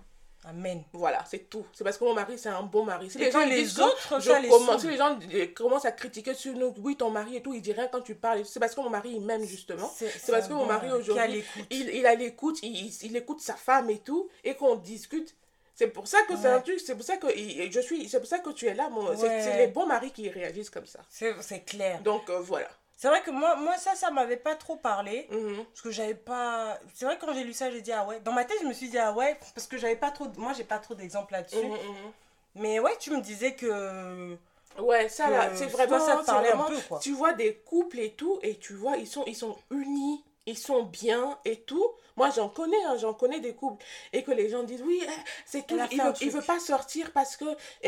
Amen. Voilà, c'est tout. C'est parce que mon mari c'est un bon mari. Si Et les gens les disent autres, je commence, si les gens euh, commencent à critiquer sur nous, oui ton mari et tout, ils disent rien quand tu parles. C'est parce que mon mari il m'aime justement. C'est parce que mon mari aujourd'hui, il, il a l'écoute, il, il- il écoute sa femme et tout, et qu'on discute. C'est pour ça que c'est un truc, c'est pour ça que je suis, c'est pour ça que tu es là. c'est- Ouais. C'est les bons maris qui réagissent comme ça. C'est clair. Donc euh, voilà. C'est vrai que moi, moi ça, ça m'avait pas trop parlé. Mhm. Parce que j'avais pas. C'est vrai que quand j'ai lu ça, j'ai dit ah ouais. Dans ma tête, je me suis dit ah ouais. Parce que j'avais pas trop. Moi, j'ai pas trop d'exemples là-dessus. Mhm, mhm. Mais ouais, tu me disais que. Ouais, ça que là, c'est toi, vraiment, ça te parlait un peu, quoi. tu vois des couples et tout, et tu vois, ils sont, ils sont unis, ils sont bien et tout. Moi, j'en connais, hein, j'en connais des couples. Et que les gens disent, oui, eh, c'est tout, a il veut, il veut pas sortir parce que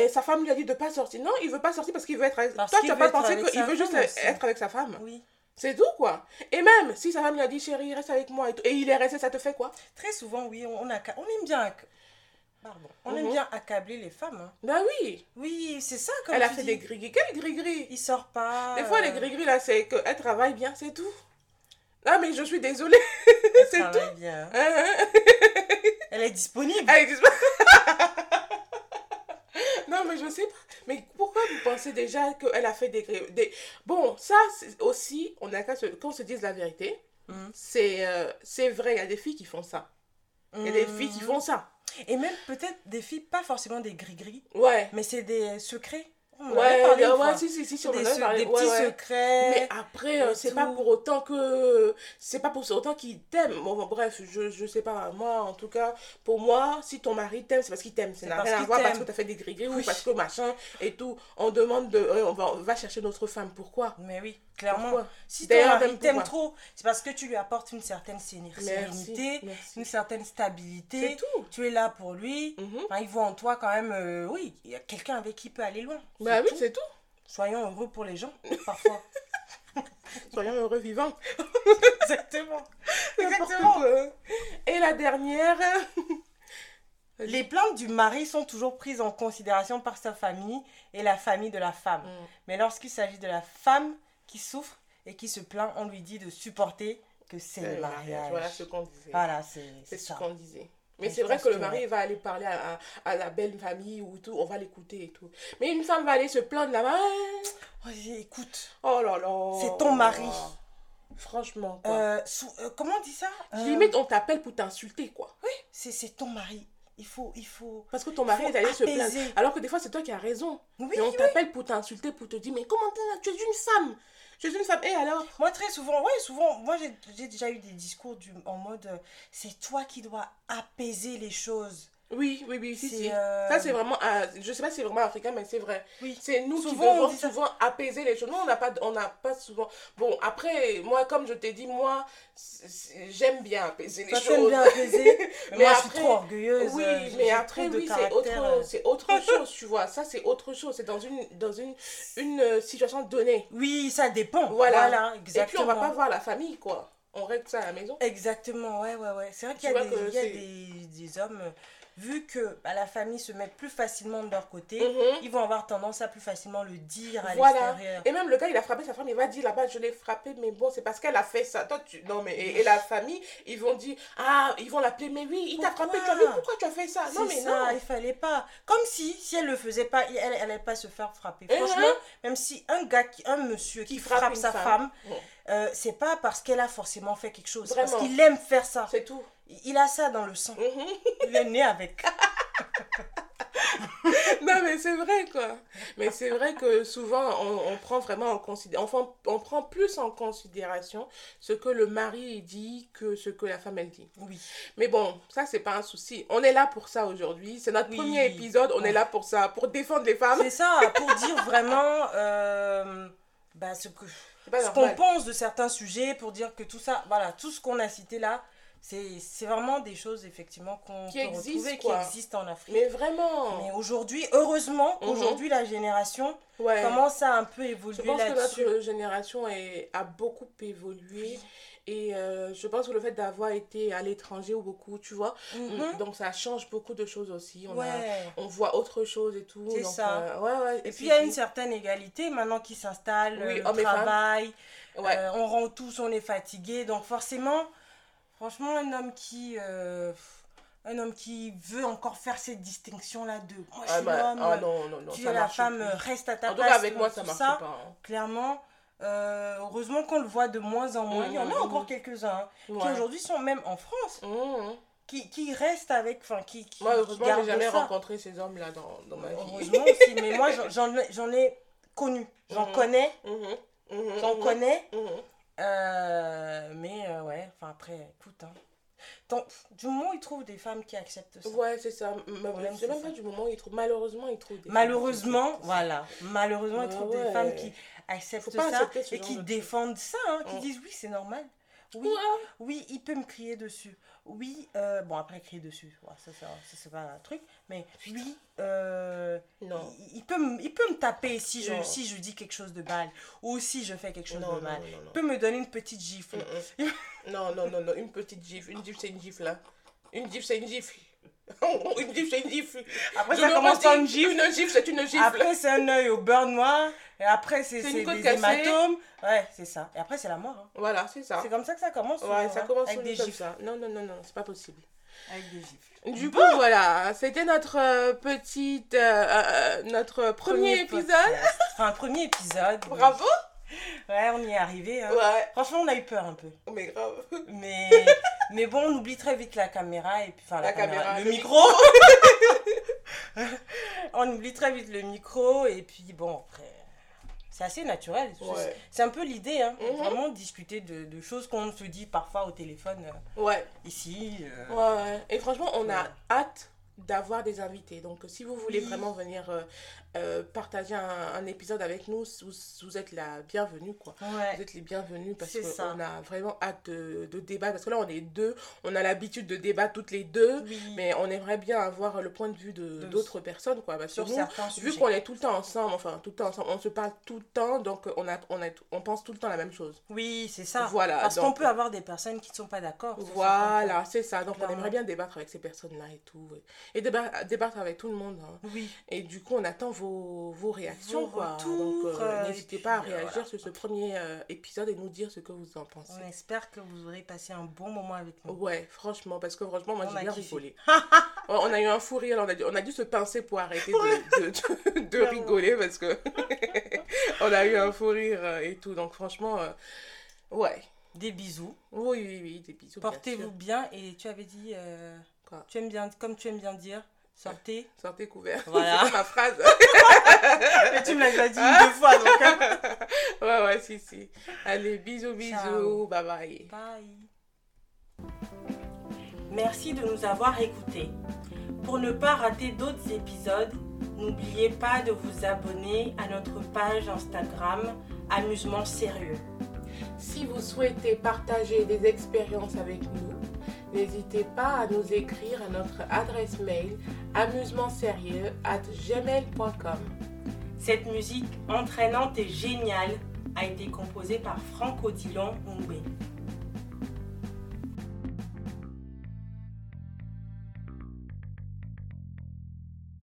sa femme lui a dit de pas sortir. Non, il veut pas sortir parce qu'il veut être avec... Parce Toi, tu as veut pas pensé qu'il veut juste aussi. être avec sa femme. Oui. C'est tout, quoi. Et même, si sa femme lui a dit, chérie, reste avec moi et il est resté, ça te fait quoi? Très souvent, oui, on, acca- on aime bien. Pardon. On aime Mhm. bien accabler les femmes. hein. Ben oui. Oui, c'est ça comme Elle a fait dis. des gris-gris. Quel gris-gris? Il sort pas. Des fois, les euh, gris-gris, là, c'est qu'elle travaille bien, c'est tout. Ah, mais je suis désolée. (laughs) elle c'est travaille bien. Hein, hein. Elle est disponible. Elle existe pas. (laughs) non, mais je sais pas. Mais pourquoi vous pensez déjà qu'elle a fait des, des... Bon, ça aussi, on a qu'à se... qu'on se dise la vérité. Mhm. C'est euh, c'est vrai, il y a des filles qui font ça. Il y a des Mhm. filles qui font ça. Et même peut-être des filles, pas forcément des gris-gris, Ouais. mais c'est des secrets. On Ouais, parlé ouais, si, si, si, si, on des, en parlé. des Ouais, petits ouais. secrets. Mais après, euh, c'est pas pour autant que. C'est pas pour autant qu'il t'aime. Bon, bon, bref, je, je sais pas. Moi, en tout cas, pour moi, si ton mari t'aime, c'est parce qu'il t'aime. Ça C'est n'a rien à voir parce que t'as fait des gris-gris ou Oui. parce que machin et tout. On demande de. euh, on, va, on va chercher notre femme. Pourquoi? Mais oui, clairement. Pourquoi Si ton mari t'aime trop, c'est parce que tu lui apportes une certaine sérénité, une certaine stabilité. Tout. Tu es là pour lui. Enfin, il voit en toi quand même, euh, oui, il y a quelqu'un avec qui il peut aller loin. Bah oui, c'est tout. Soyons heureux pour les gens, parfois. (laughs) Soyons heureux vivants. (laughs) Exactement. Quoi. Et la dernière. (laughs) Les plaintes du mari sont toujours prises en considération par sa famille et la famille de la femme. Mm. Mais lorsqu'il s'agit de la femme qui souffre et qui se plaint, on lui dit de supporter que c'est le mariage. Voilà ce qu'on disait. Voilà, c'est ce qu'on disait. Mais c'est vrai que le mari va aller parler à, à- à la belle famille ou tout, on va l'écouter et tout. Mais une femme va aller se plaindre là-bas. Oh, écoute, Oh là là. C'est ton mari. Franchement, quoi. euh, sous- euh, comment on dit ça? Euh, Limite, on t'appelle pour t'insulter, quoi. c'est c'est ton mari. Il faut, il faut. Parce que ton mari est allé se plaindre. Alors que des fois, c'est toi qui as raison. Oui, Et on oui. t'appelle pour t'insulter, pour te dire, mais comment Tu es une femme. Tu es une femme. Et alors? Moi, très souvent, ouais, souvent, moi, j'ai déjà eu des discours du, en mode euh, c'est toi qui dois apaiser les choses. Oui, oui, oui, si, euh, Ça, c'est vraiment. euh, je sais pas si c'est vraiment africain, mais c'est vrai. Oui. C'est nous Souvent, qui on devons ça. souvent apaiser les choses. Nous, on n'a pas, on pas souvent. Bon, après, moi, comme je t'ai dit, moi, j'aime bien apaiser les t'aimes choses. bien apaiser. (laughs) mais, Mais moi, je après- suis trop orgueilleuse. Oui, euh, mais après, oui, c'est autre, euh. c'est autre chose, tu vois. Ça, c'est autre chose. C'est dans une, dans une, une situation donnée. Oui, ça dépend. Voilà. Voilà, Et exactement. puis, on va pas voir la famille, quoi. On règle ça à la maison. Exactement, ouais, ouais, ouais. C'est vrai qu'il y a, des, que il y a c'est- des, des hommes, vu que bah, la famille se met plus facilement de leur côté, Mhm. ils vont avoir tendance à plus facilement le dire à Voilà. l'extérieur. Et même le gars, il a frappé sa femme, il va dire là-bas, je l'ai frappé, mais bon, c'est parce qu'elle a fait ça. Toi, tu... Non, mais. Et, et la famille, ils vont dire, ah, ils vont l'appeler, mais oui, il t'a frappé, tu as vu Pourquoi tu as fait ça? Non, mais ça, non. il fallait pas. Comme si, si elle le faisait pas, elle n'allait pas se faire frapper. Mhm. Franchement, même si un gars, qui, un monsieur qui, Qui frappe sa femme. femme, Bon. euh, c'est pas parce qu'elle a forcément fait quelque chose. Parce qu'il aime faire ça. C'est tout. Il a ça dans le sang. Mhm. (laughs) Il est né avec. (laughs) non, mais c'est vrai, quoi. Mais c'est vrai que souvent, on, on prend vraiment en considération, enfin, on prend plus en considération ce que le mari dit que ce que la femme, elle dit. Oui. Mais bon, ça, c'est pas un souci. On est là pour ça aujourd'hui. C'est notre Oui. premier épisode. On Ouais. est là pour ça, pour défendre les femmes. C'est ça, pour dire vraiment euh, bah, ce que ce qu'on pense de certains sujets, pour dire que tout ça, voilà, tout ce qu'on a cité là, c'est vraiment des choses effectivement qu'on Qui peut existent, retrouver, quoi. qui existent en Afrique. Mais vraiment. Mais aujourd'hui, heureusement Mhm. qu'aujourd'hui la génération ouais. commence à un peu Je évoluer pense que là-dessus. notre génération est, a beaucoup évolué. Et euh, je pense que le fait d'avoir été à l'étranger ou beaucoup, tu vois, Mhm. donc ça change beaucoup de choses aussi. On, a- Ouais. on voit autre chose et tout. C'est ça. euh, ouais, ouais, Et puis il y a une certaine égalité maintenant qui s'installe, Oui, le et femmes. travail, euh, on rend tous, on est fatigué, donc forcément, franchement, un homme qui, euh, un homme qui veut encore faire cette distinction là de, moi je Ah, suis bah, l'homme, ah non, non, non. tu es la femme, plus. reste à ta En tout place. cas, avec moi, ça marche ça, pas. hein. Clairement, euh, heureusement qu'on le voit de moins en moins. Il y en a Mhm, encore mhm. quelques-uns hein, qui aujourd'hui sont même en France, Mhm. qui, qui restent avec, enfin qui, qui, Moi, heureusement, j'ai jamais ça. rencontré ces hommes-là dans, dans ma vie. Heureusement aussi, mais moi j'en- j'en ai- connu, j'en connais, j'en connais. Euh, mais euh, ouais, enfin après, écoute, hein. Du moment où ils trouvent des femmes qui acceptent ça. Ouais, c'est ça. C'est même pas du moment où ils trouvent. Malheureusement, ils trouvent des femmes Malheureusement, qui- voilà, malheureusement, ils trouvent ouais. des femmes qui acceptent ça et qui de défendent ça, hein, qui disent oui, c'est normal. Oui, Ouais. oui, il peut me crier dessus. Oui, euh, bon, après, crier dessus, ouais, ça, ça, ça, c'est pas un truc, mais oui, euh, Non. il, il peut, me- il peut me taper si je, Non. si je dis quelque chose de mal ou si je fais quelque chose Non, de non, mal. Il peut me donner une petite gifle. Mm, mm. (laughs) Non, non, non, non, une petite gifle. Une gifle, c'est une gifle, là. Une gifle, c'est une gifle. (laughs) une gifle, c'est une gifle. Après, Je ça le commence par redis, une gifle. Une gifle, c'est une gifle. Après, c'est un œil au beurre noir. Et après, c'est des hématomes. Ouais, c'est ça. Et après, c'est la mort. hein. Voilà, c'est ça. C'est comme ça que ça commence. Ouais, ça commence avec des gifles. ça. Non, non, non, non, c'est pas possible. Avec des gifles. Du coup, voilà, c'était notre euh, petite, euh, euh, notre premier, épisode. Enfin, premier épisode. Bravo. Ouais, on y est arrivé. hein. Ouais, Franchement, on a eu peur un peu. mais grave. Mais, mais bon, on oublie très vite la caméra et puis enfin la, La caméra, caméra, le, le micro. (laughs) on oublie très vite le micro et puis bon après c'est assez naturel. C'est- Ouais. C'est un peu l'idée, hein. Mhm. Vraiment discuter de, de choses qu'on se dit parfois au téléphone euh, Ouais, ici. euh. ouais, ouais. Et franchement, on a hâte d'avoir des invités. Donc, si vous voulez Oui. vraiment venir euh, euh, partager un, un épisode avec nous, vous, vous êtes la bienvenue, quoi. Ouais. Vous êtes les bienvenus parce qu'on a vraiment hâte de, de débattre. Parce que là, on est deux, on a l'habitude de débattre toutes les deux. Oui. Mais on aimerait bien avoir le point de vue De- d'autres personnes, quoi. Parce que nous, vu qu'on est tout le temps ensemble, enfin, tout le temps ensemble, on se parle tout le temps, donc on, a, on, a, on pense tout le temps la même chose. Oui, c'est ça. Voilà, Parce qu'on peut avoir des personnes qui ne sont pas d'accord. Voilà, c'est ça. Donc, on aimerait bien débattre avec ces personnes-là et tout. Et déba- débattre avec tout le monde. hein. Oui. Et du coup, on attend vos, vos réactions, Vos quoi. retours, Donc, euh, euh, n'hésitez pas à euh, réagir voilà. sur ce premier épisode et nous dire ce que vous en pensez. On espère que vous aurez passé un bon moment avec nous. Ouais, franchement, parce que franchement, moi j'ai bien rigolé. (laughs) on a eu un fou rire, on a, dû, on a dû se pincer pour arrêter de, de, de- de rigoler parce que (laughs) on a eu un fou rire et tout. Donc franchement, ouais. Des bisous. Oui, oui, oui, des bisous. Portez-vous bien et tu avais dit, euh, Quoi? tu aimes bien, comme tu aimes bien dire, sortez. Sortez couvert. Voilà. C'est ma phrase. (laughs) Mais tu me l'as déjà dit une deux fois donc. hein. (laughs) ouais, ouais, si, si. Allez, bisous, bisous. Ciao. Bye bye. Bye. Merci de nous avoir écoutés. Pour ne pas rater d'autres épisodes, n'oubliez pas de vous abonner à notre page Instagram Amusement Sérieux. Si vous souhaitez partager des expériences avec nous, n'hésitez pas à nous écrire à notre adresse mail amusementsérieux at gmail.com. Cette musique entraînante et géniale a été composée par Franck Odilon Ngwe.